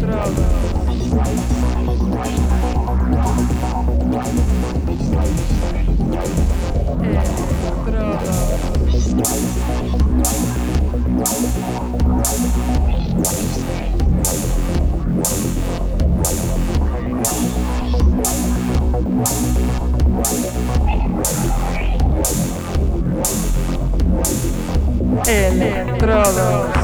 Правда. Electrodos.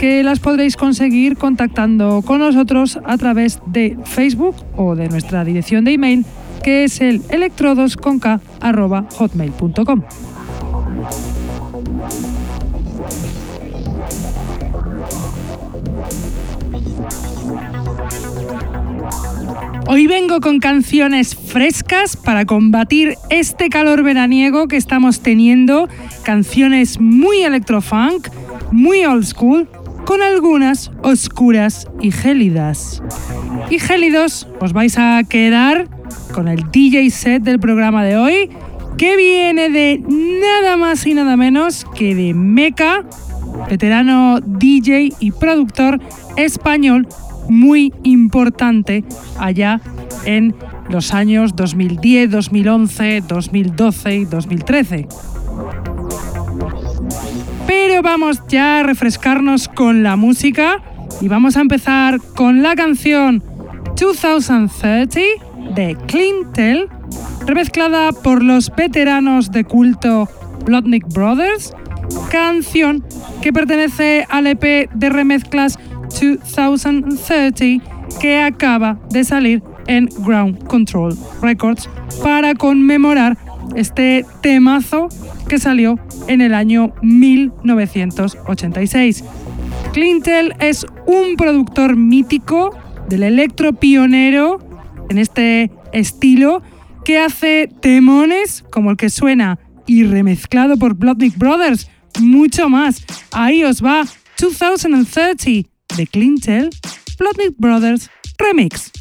que las podréis conseguir contactando con nosotros a través de Facebook o de nuestra dirección de email que es el electrodosconk.hotmail.com. Hoy vengo con canciones frescas para combatir este calor veraniego que estamos teniendo, canciones muy electrofunk, muy old school con algunas oscuras y gélidas. Y gélidos os vais a quedar con el DJ set del programa de hoy, que viene de nada más y nada menos que de Meca, veterano DJ y productor español muy importante allá en los años 2010, 2011, 2012 y 2013 pero vamos ya a refrescarnos con la música y vamos a empezar con la canción 2030 de Clintel, remezclada por los veteranos de culto Blotnik Brothers, canción que pertenece al EP de remezclas 2030 que acaba de salir en Ground Control Records para conmemorar este temazo que salió en el año 1986. Clintel es un productor mítico del electro pionero en este estilo que hace temones como el que suena y remezclado por Bloodnick Brothers, mucho más. Ahí os va 2030 de Clintel, Bloodnick Brothers Remix.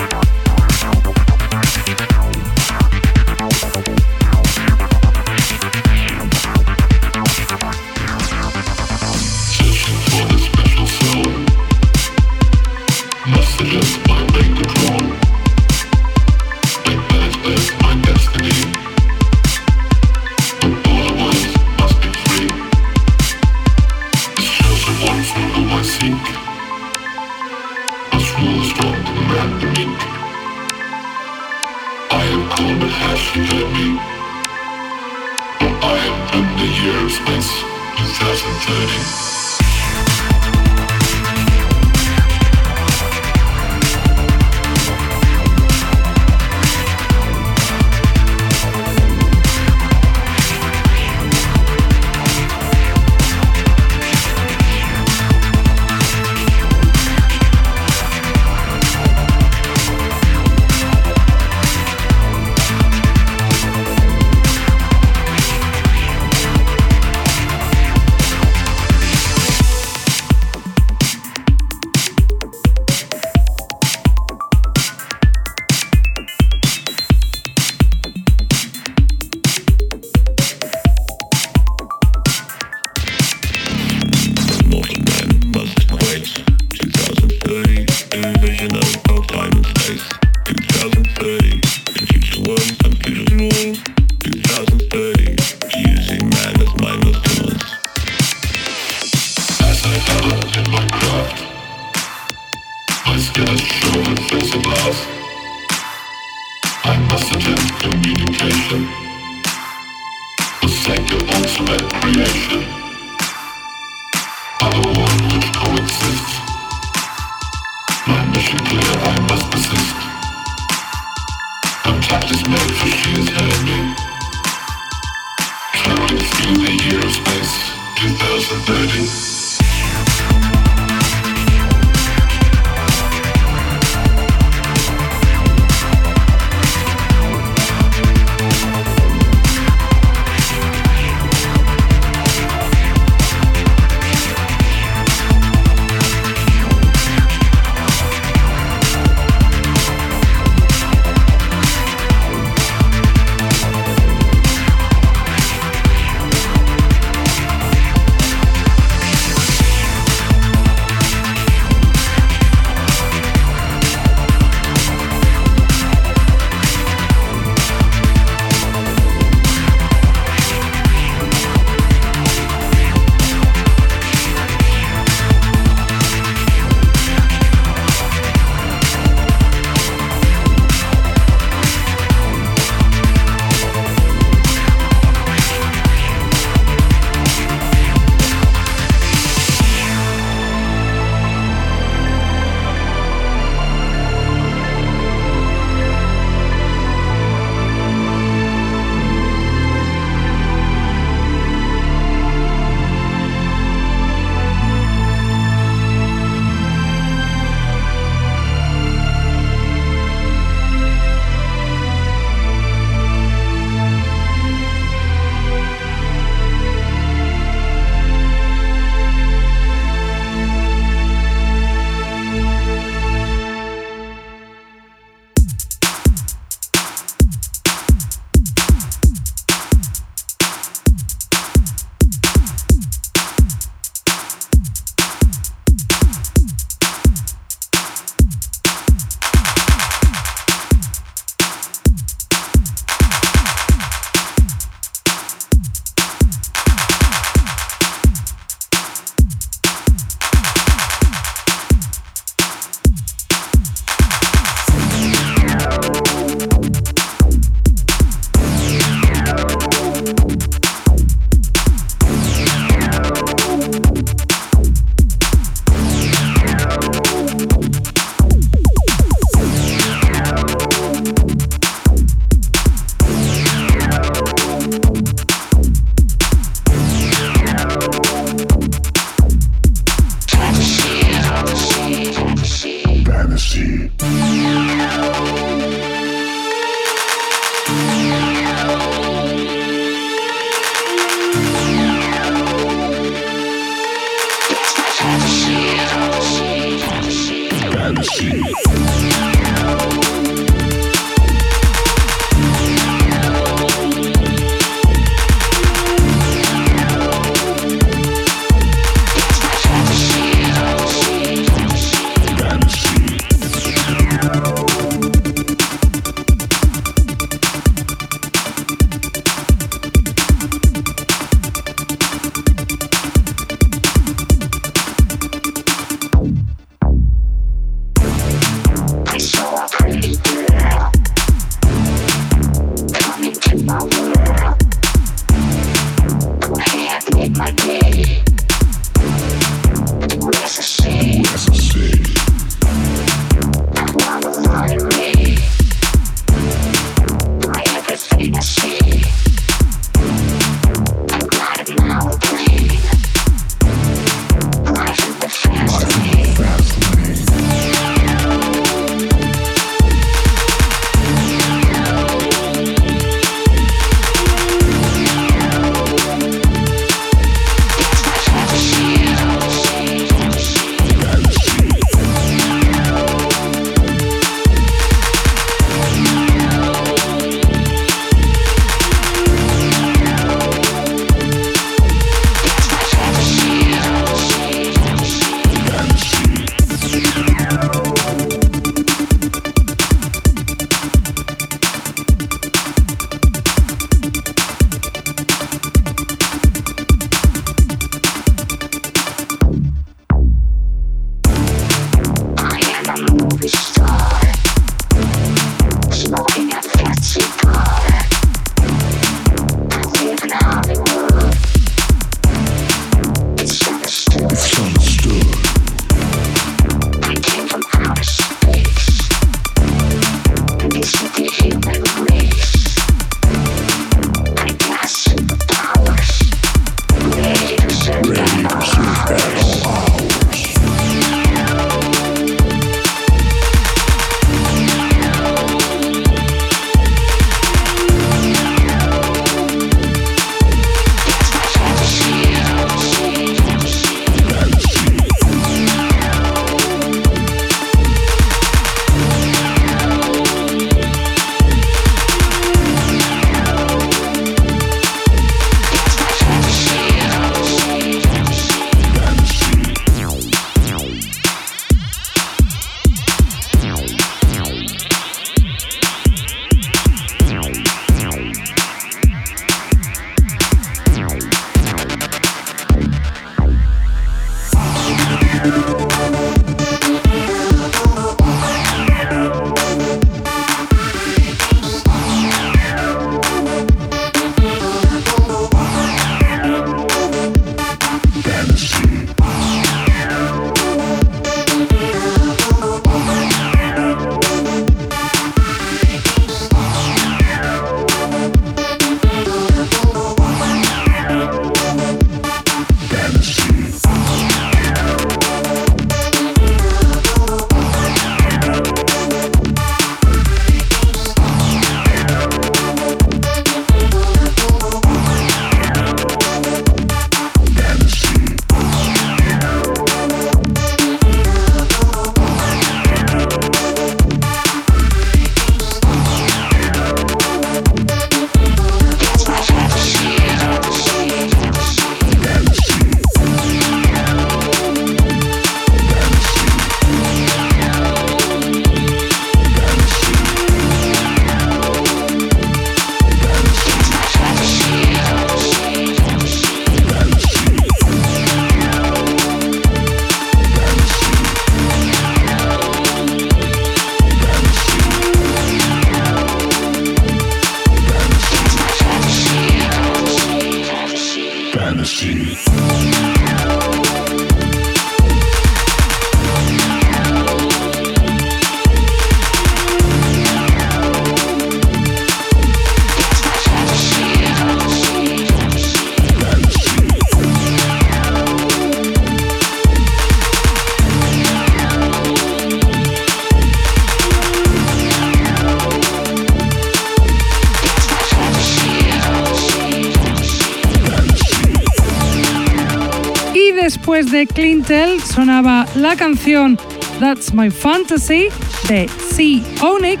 Sonaba la canción That's My Fantasy de C. Onic,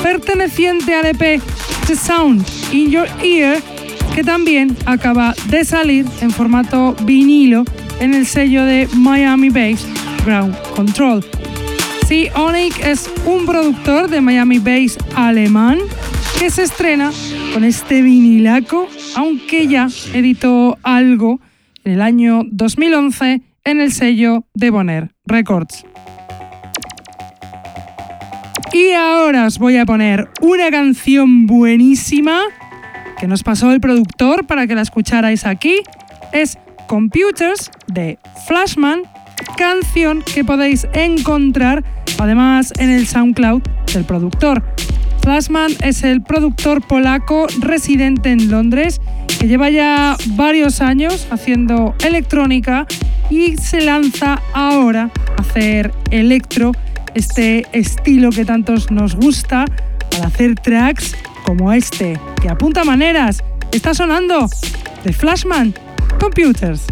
perteneciente al EP The Sound in Your Ear, que también acaba de salir en formato vinilo en el sello de Miami Bass Ground Control. C. Onic es un productor de Miami Bass alemán que se estrena con este vinilaco, aunque ya editó algo en el año 2011 en el sello de Bonner Records. Y ahora os voy a poner una canción buenísima que nos pasó el productor para que la escucharais aquí. Es Computers de Flashman, canción que podéis encontrar además en el SoundCloud del productor. Flashman es el productor polaco residente en Londres que lleva ya varios años haciendo electrónica y se lanza ahora a hacer electro, este estilo que tantos nos gusta, para hacer tracks como este, que apunta maneras. Está sonando de Flashman Computers.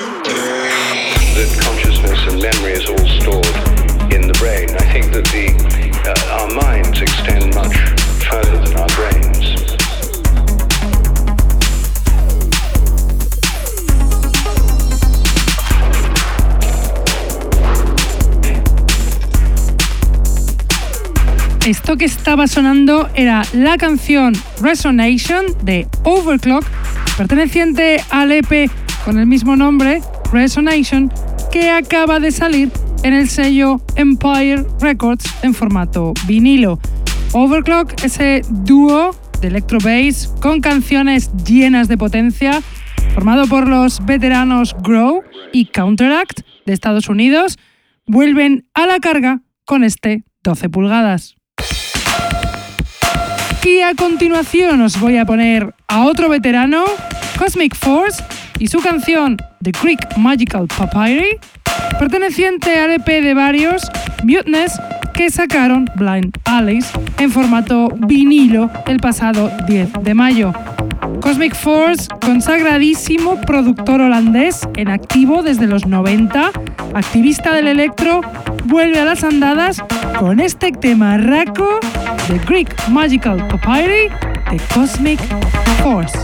that consciousness and memory is all stored in the brain. I think that the, uh, our minds extend much further than our brains. Esto que estaba sonando era la canción Resonation de Overclock, perteneciente al EP con el mismo nombre, Resonation, que acaba de salir en el sello Empire Records en formato vinilo. Overclock, ese dúo de electro bass con canciones llenas de potencia, formado por los veteranos Grow y Counteract de Estados Unidos, vuelven a la carga con este 12 pulgadas. Y a continuación os voy a poner a otro veterano, Cosmic Force, y su canción The Greek Magical Papyri, perteneciente al EP de varios, Muteness, que sacaron Blind Alice en formato vinilo el pasado 10 de mayo. Cosmic Force, consagradísimo productor holandés en activo desde los 90, activista del electro, vuelve a las andadas con este tema raco de Greek Magical Papyri de Cosmic Force.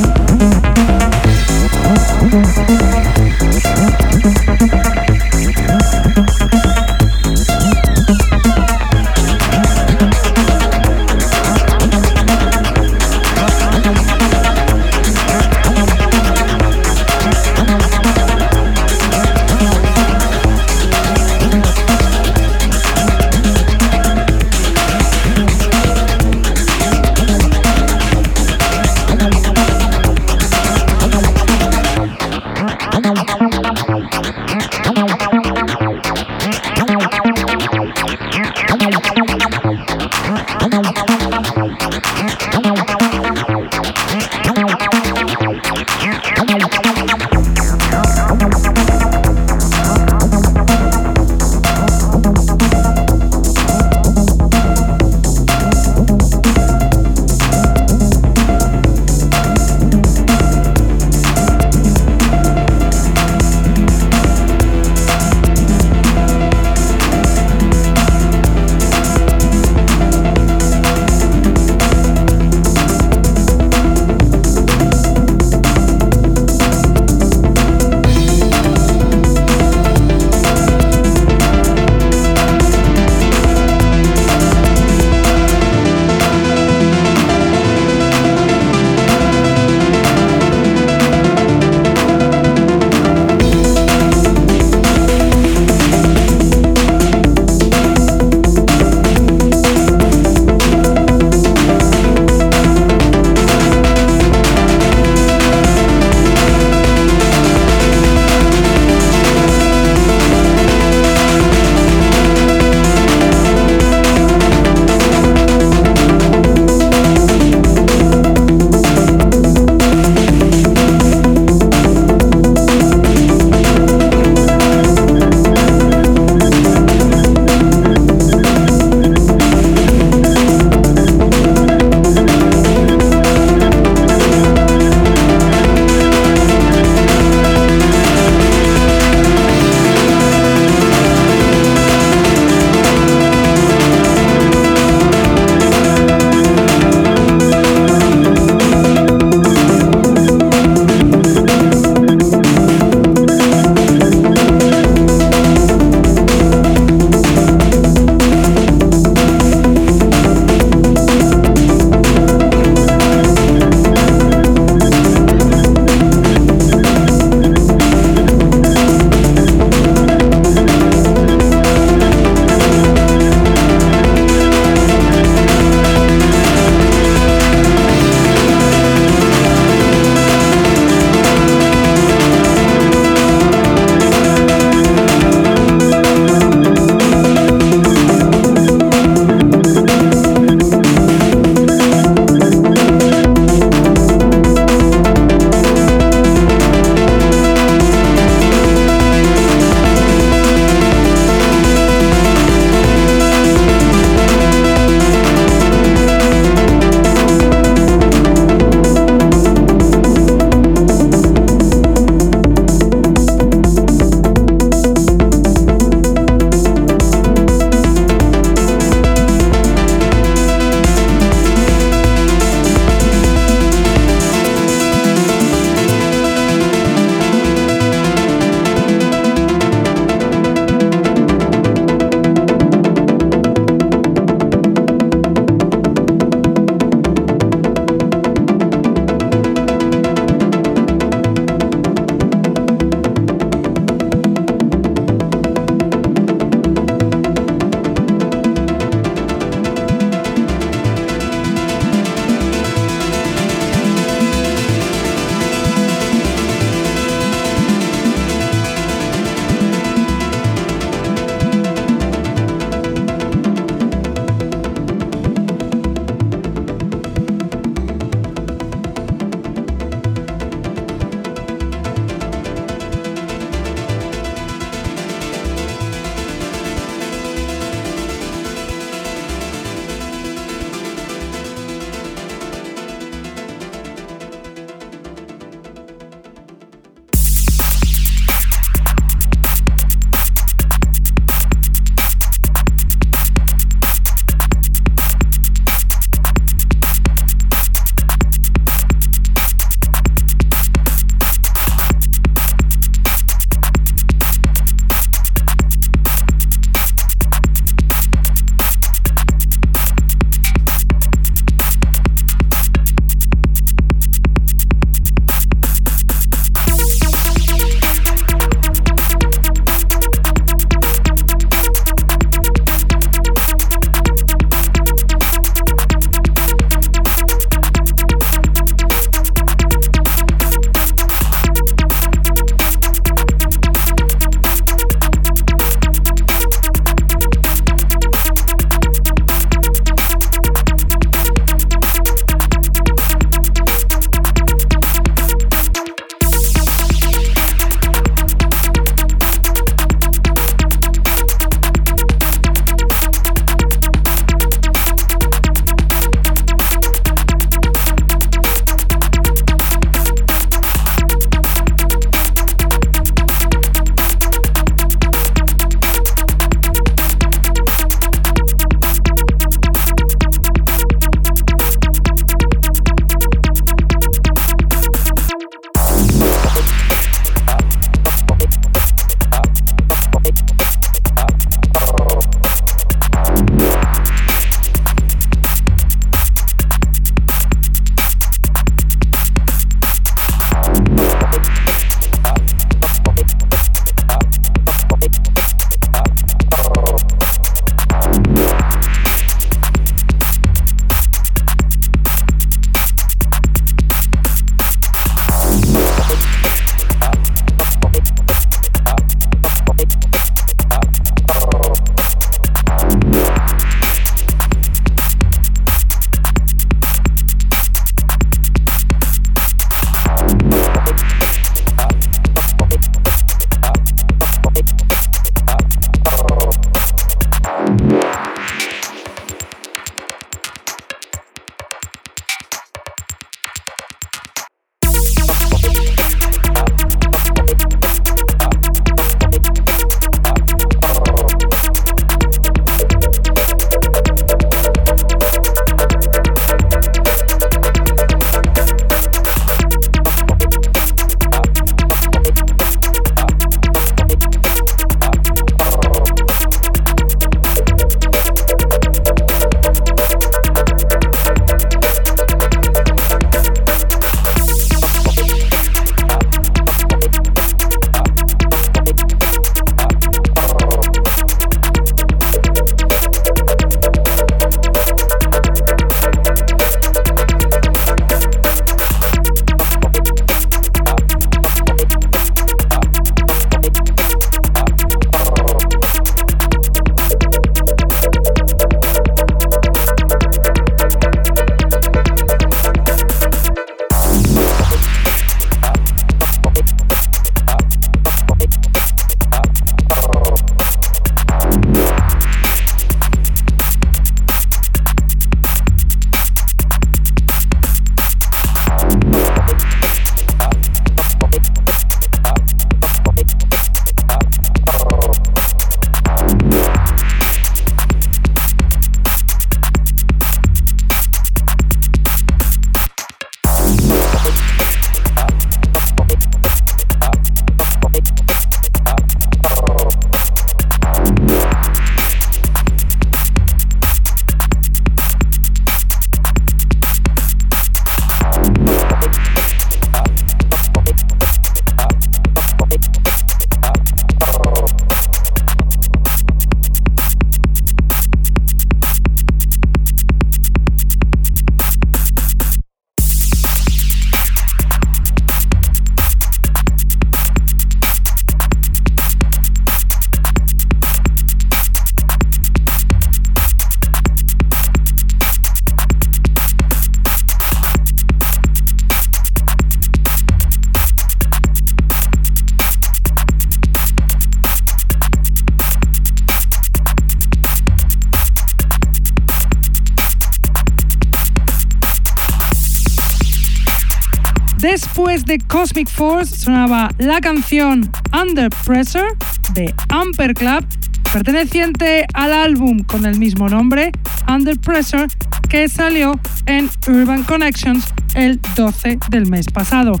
Cosmic Force sonaba la canción Under Pressure de Amper Club, perteneciente al álbum con el mismo nombre, Under Pressure, que salió en Urban Connections el 12 del mes pasado.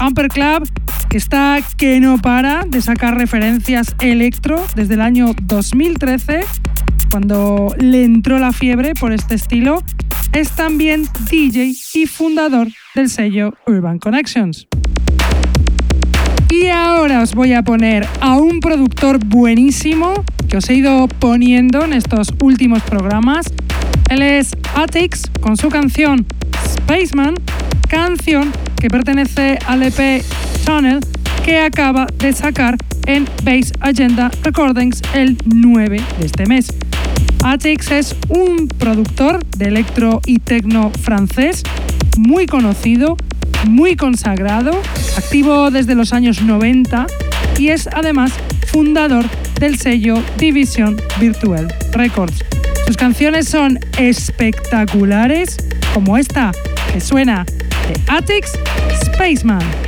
Amper Club, que está que no para de sacar referencias electro desde el año 2013, cuando le entró la fiebre por este estilo, es también DJ y fundador del sello Urban Connections. Os voy a poner a un productor buenísimo que os he ido poniendo en estos últimos programas. Él es Atix con su canción Spaceman, canción que pertenece al EP Channel que acaba de sacar en Base Agenda Recordings el 9 de este mes. Atix es un productor de electro y tecno francés muy conocido, muy consagrado, activo desde los años 90 y es además fundador del sello Division Virtual Records. Sus canciones son espectaculares, como esta que suena de Atix Spaceman.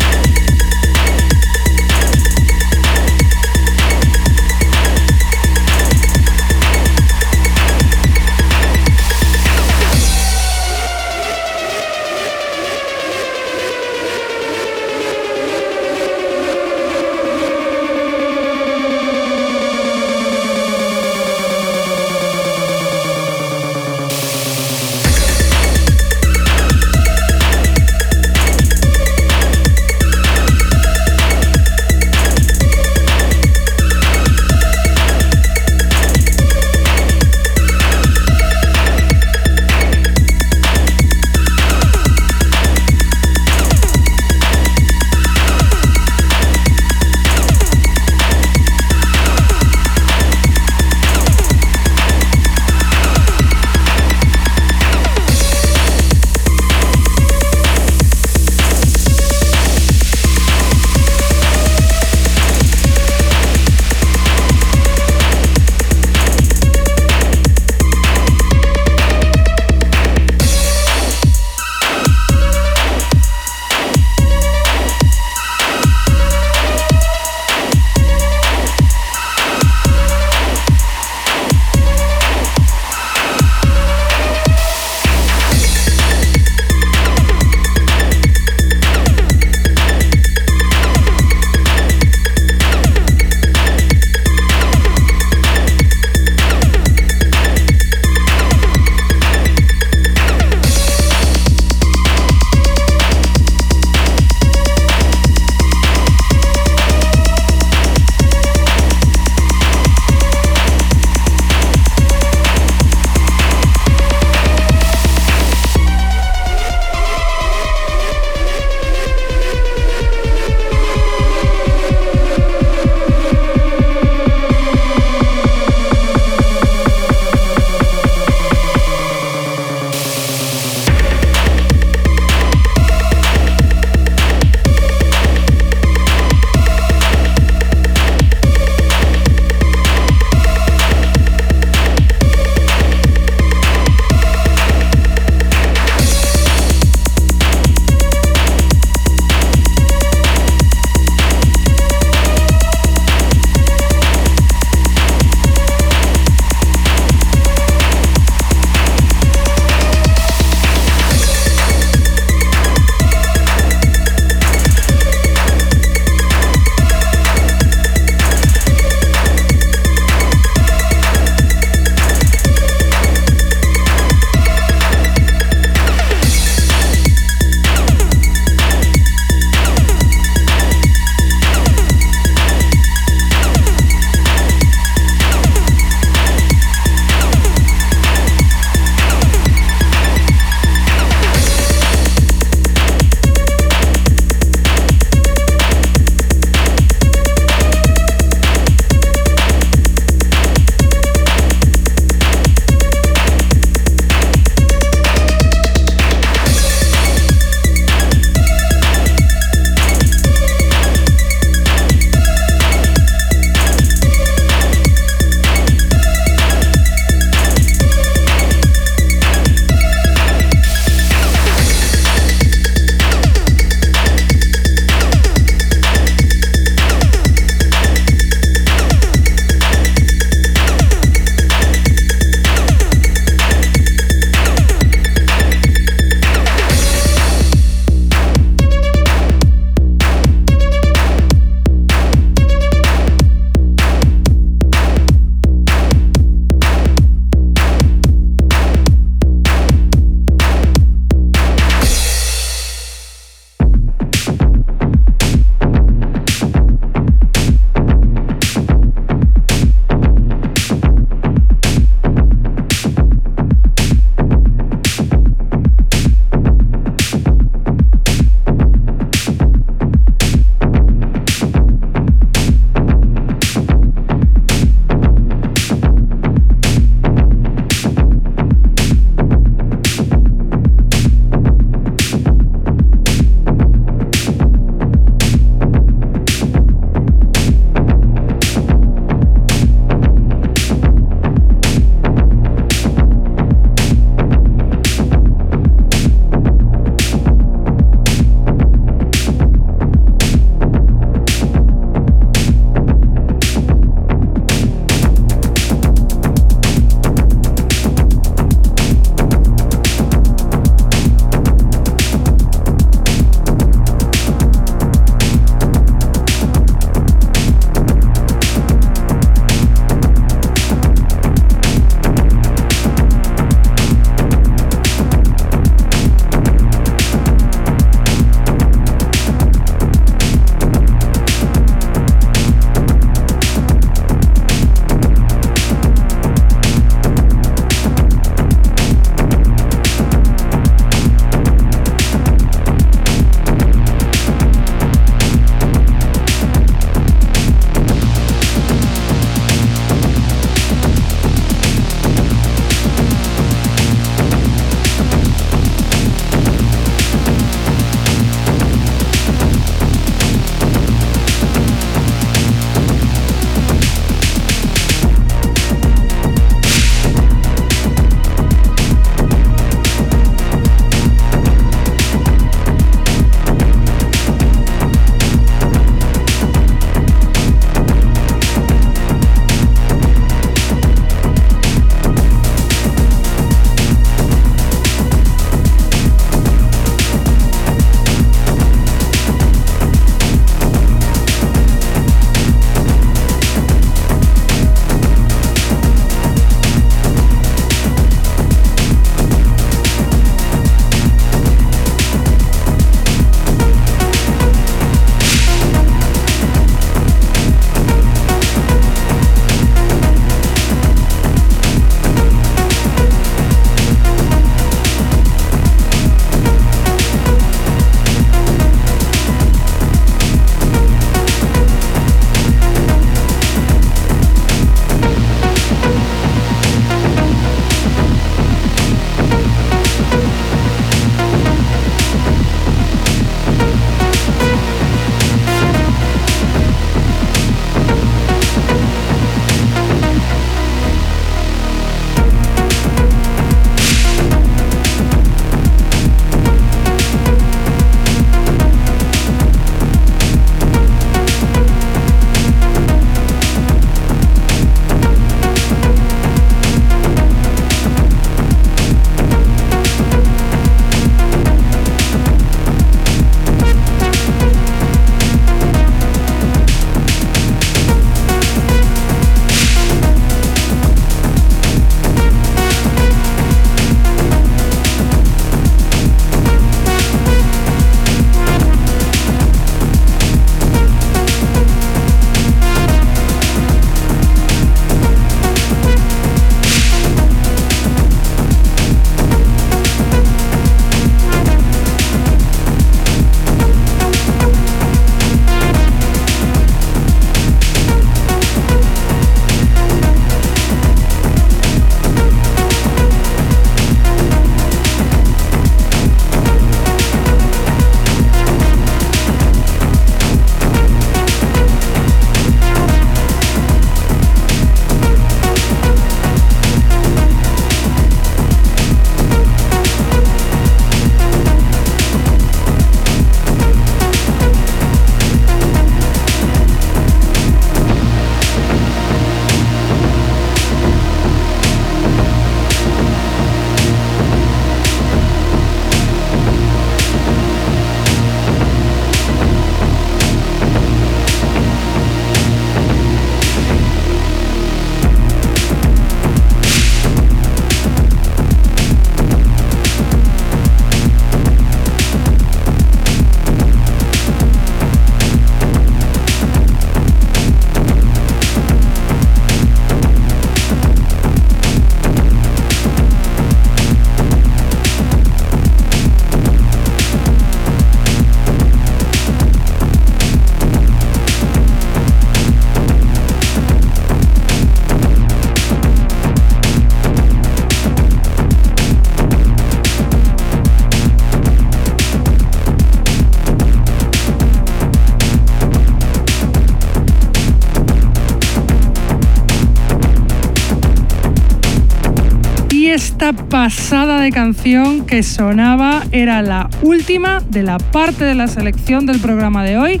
Que sonaba era la última de la parte de la selección del programa de hoy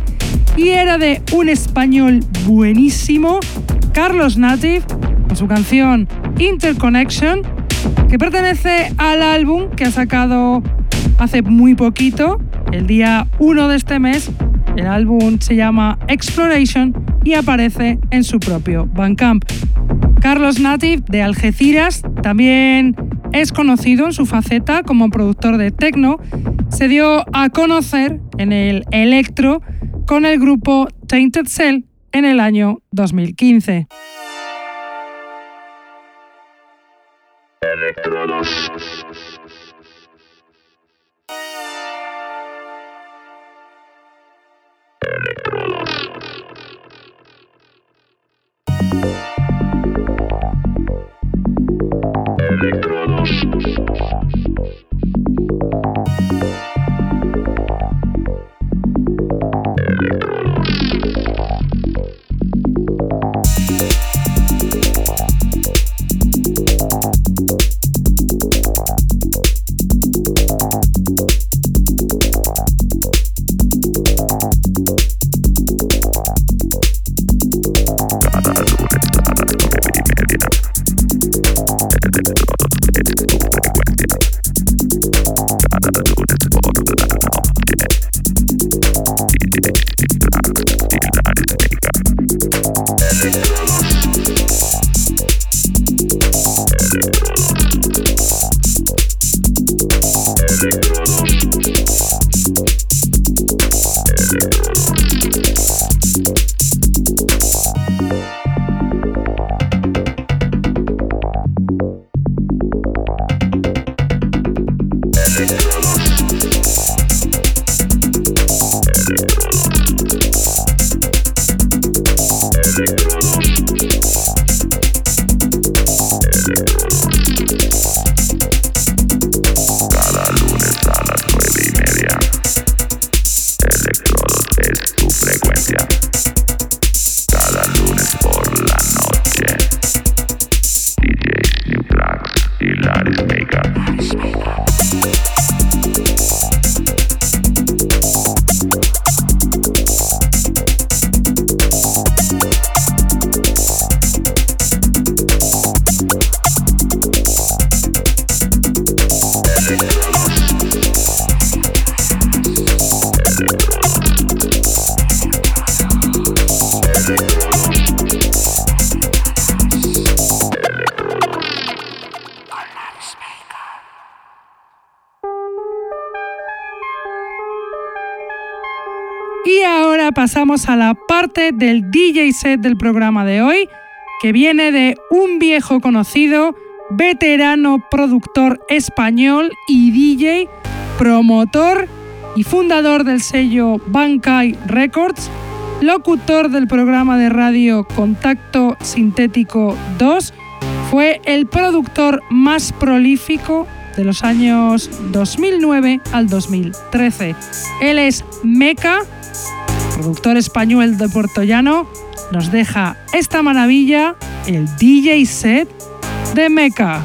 y era de un español buenísimo, Carlos Native, con su canción Interconnection, que pertenece al álbum que ha sacado hace muy poquito, el día 1 de este mes. El álbum se llama Exploration y aparece en su propio Bandcamp. Carlos Native de Algeciras también es conocido en su faceta como productor de techno. Se dio a conocer en el electro con el grupo Tainted Cell en el año 2015. A la parte del DJ set del programa de hoy, que viene de un viejo conocido, veterano productor español y DJ, promotor y fundador del sello Bankai Records, locutor del programa de radio Contacto Sintético 2, fue el productor más prolífico de los años 2009 al 2013. Él es Meca productor español de Puerto Llano, nos deja esta maravilla, el DJ set de Meca.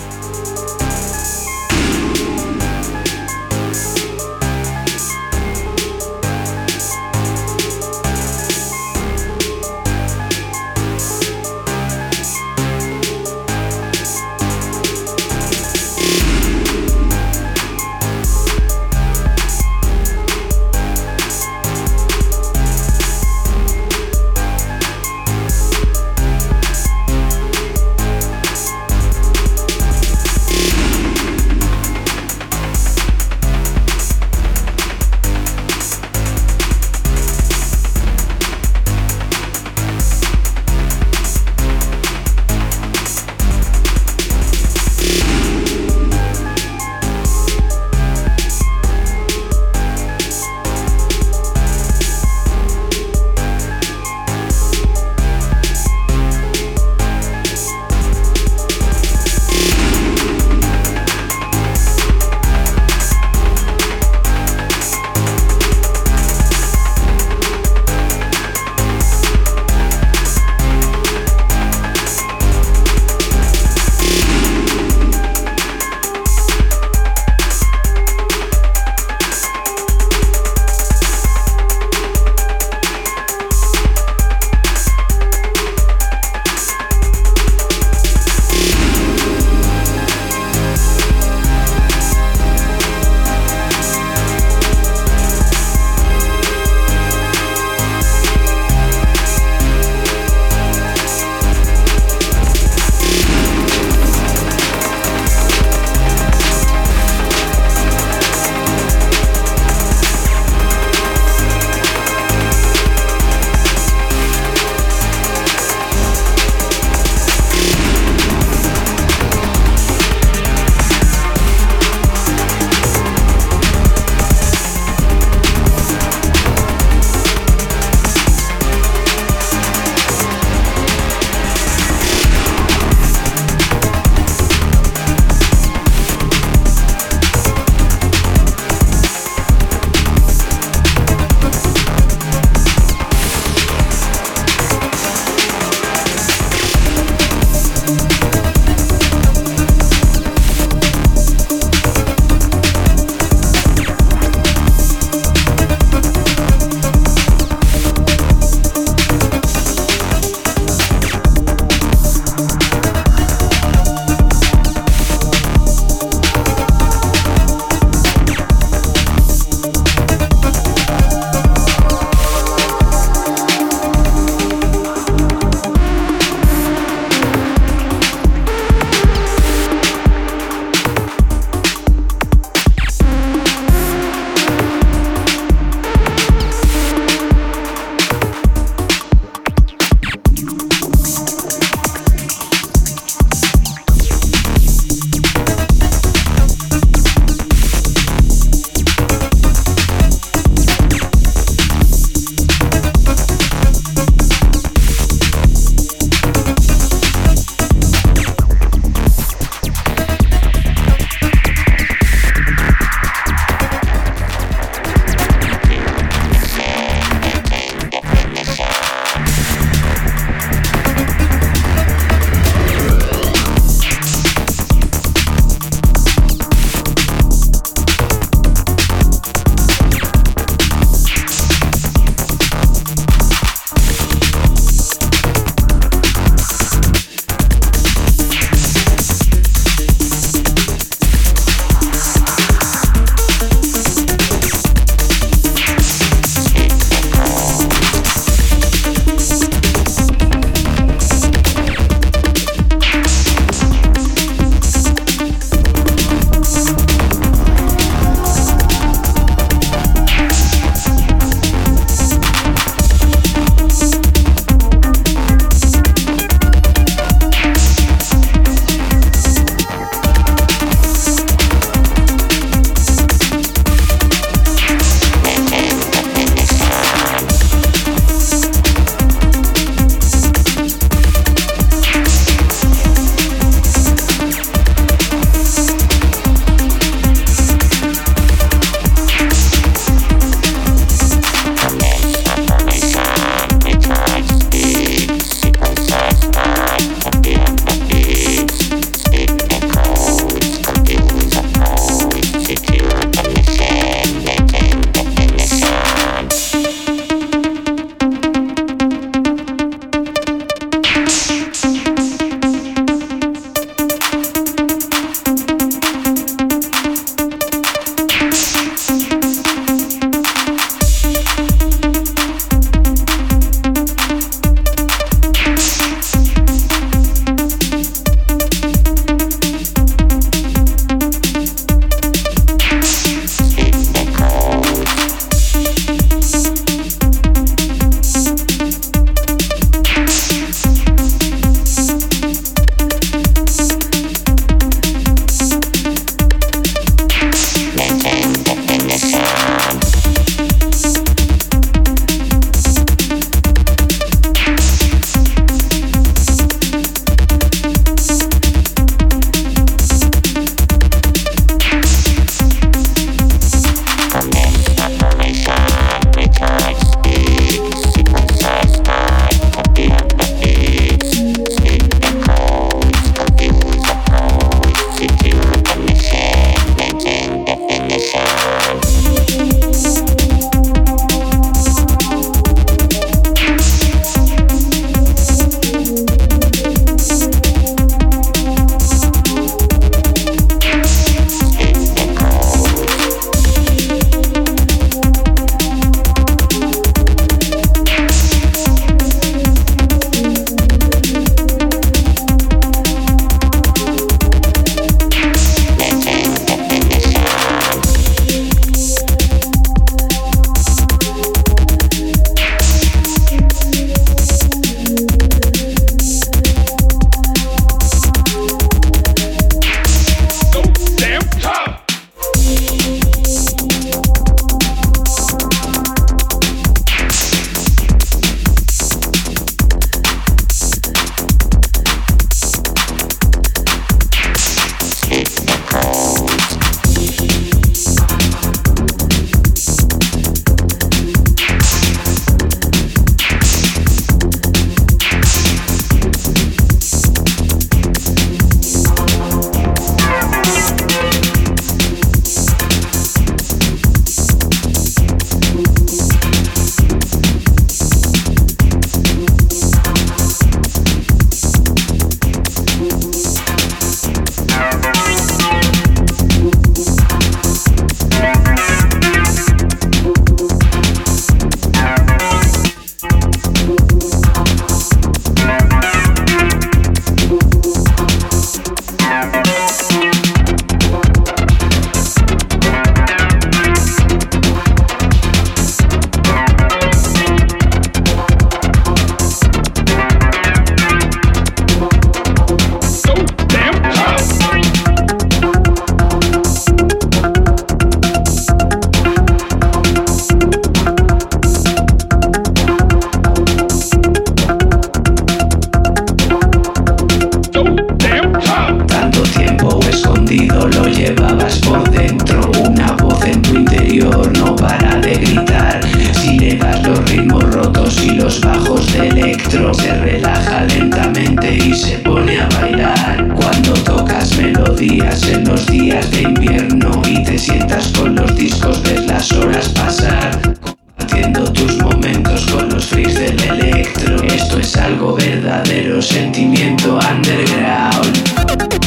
Discos de electro se relaja lentamente y se pone a bailar. Cuando tocas melodías en los días de invierno y te sientas con los discos, ves las horas pasar. Compartiendo tus momentos con los freaks del electro. Esto es algo verdadero, sentimiento underground.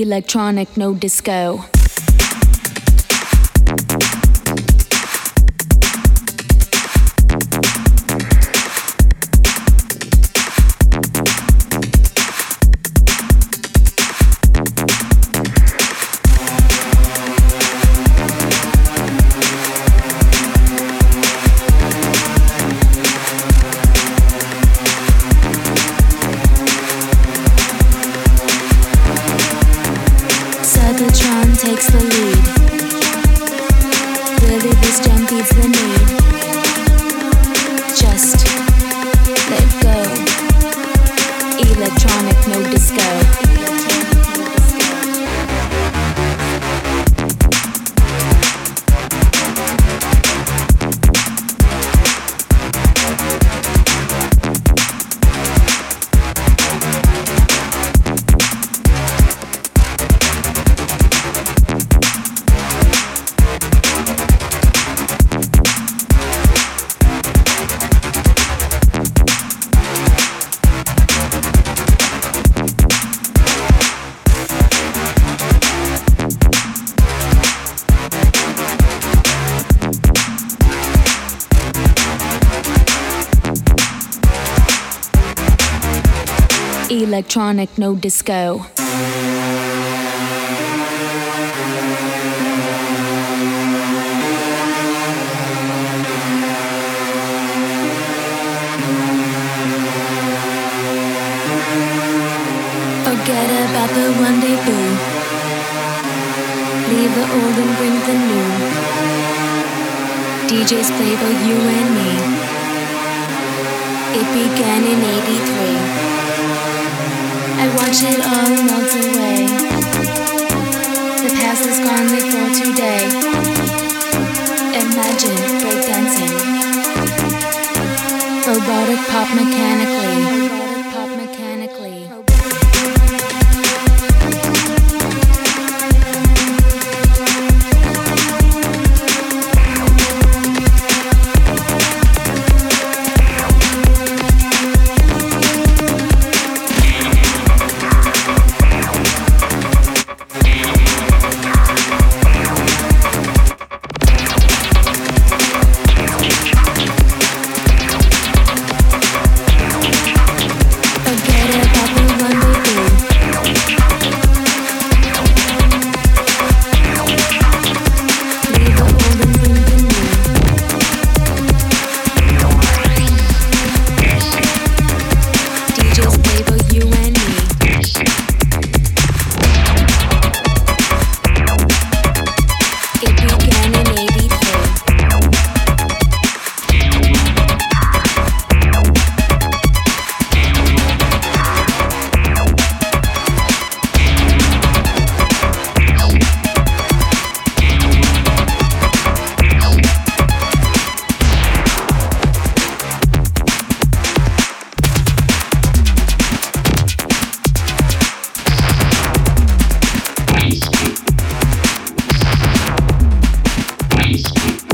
Electronic no disco. Electronic, no disco. you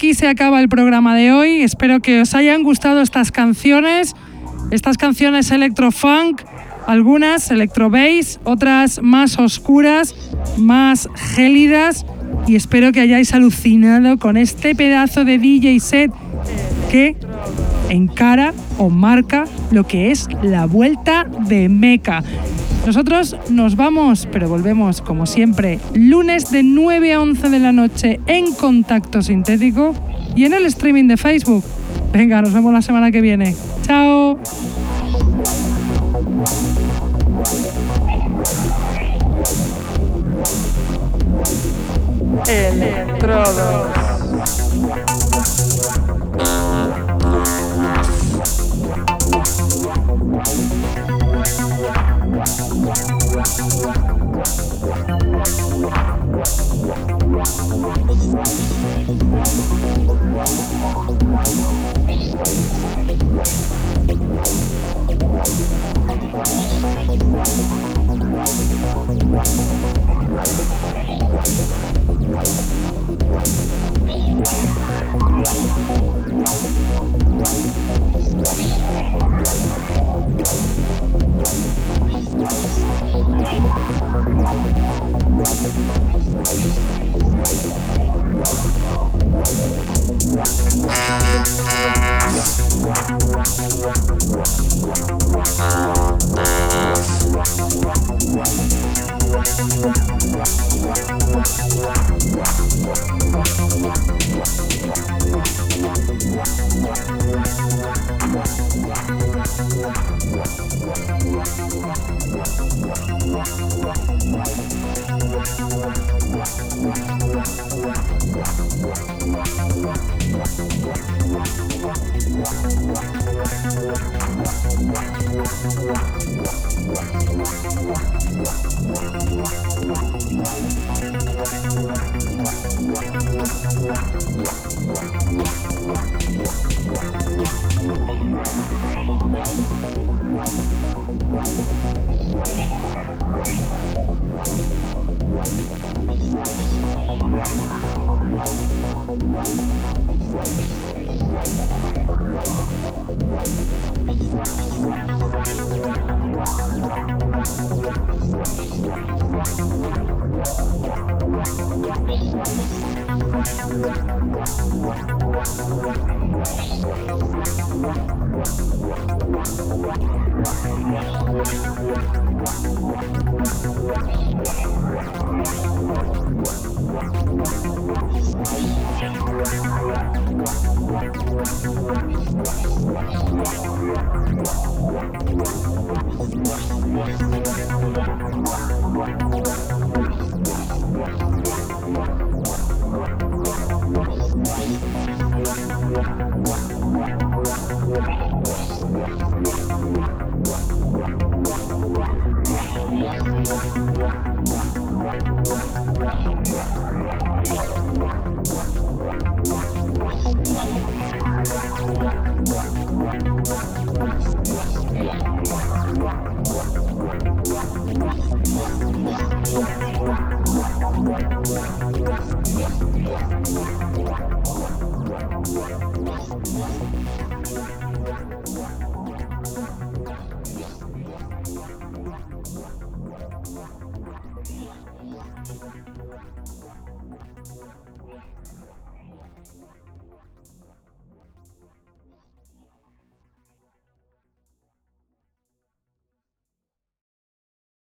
aquí se acaba el programa de hoy. Espero que os hayan gustado estas canciones, estas canciones electrofunk, algunas electro bass, otras más oscuras, más gélidas. Y espero que hayáis alucinado con este pedazo de DJ set que encara o marca lo que es la vuelta de Meca. Nosotros nos vamos, pero volvemos como siempre lunes de 9 a 11 de la noche en Contacto Sintético y en el streaming de Facebook. Venga, nos vemos la semana que viene. Chao. Electrodos.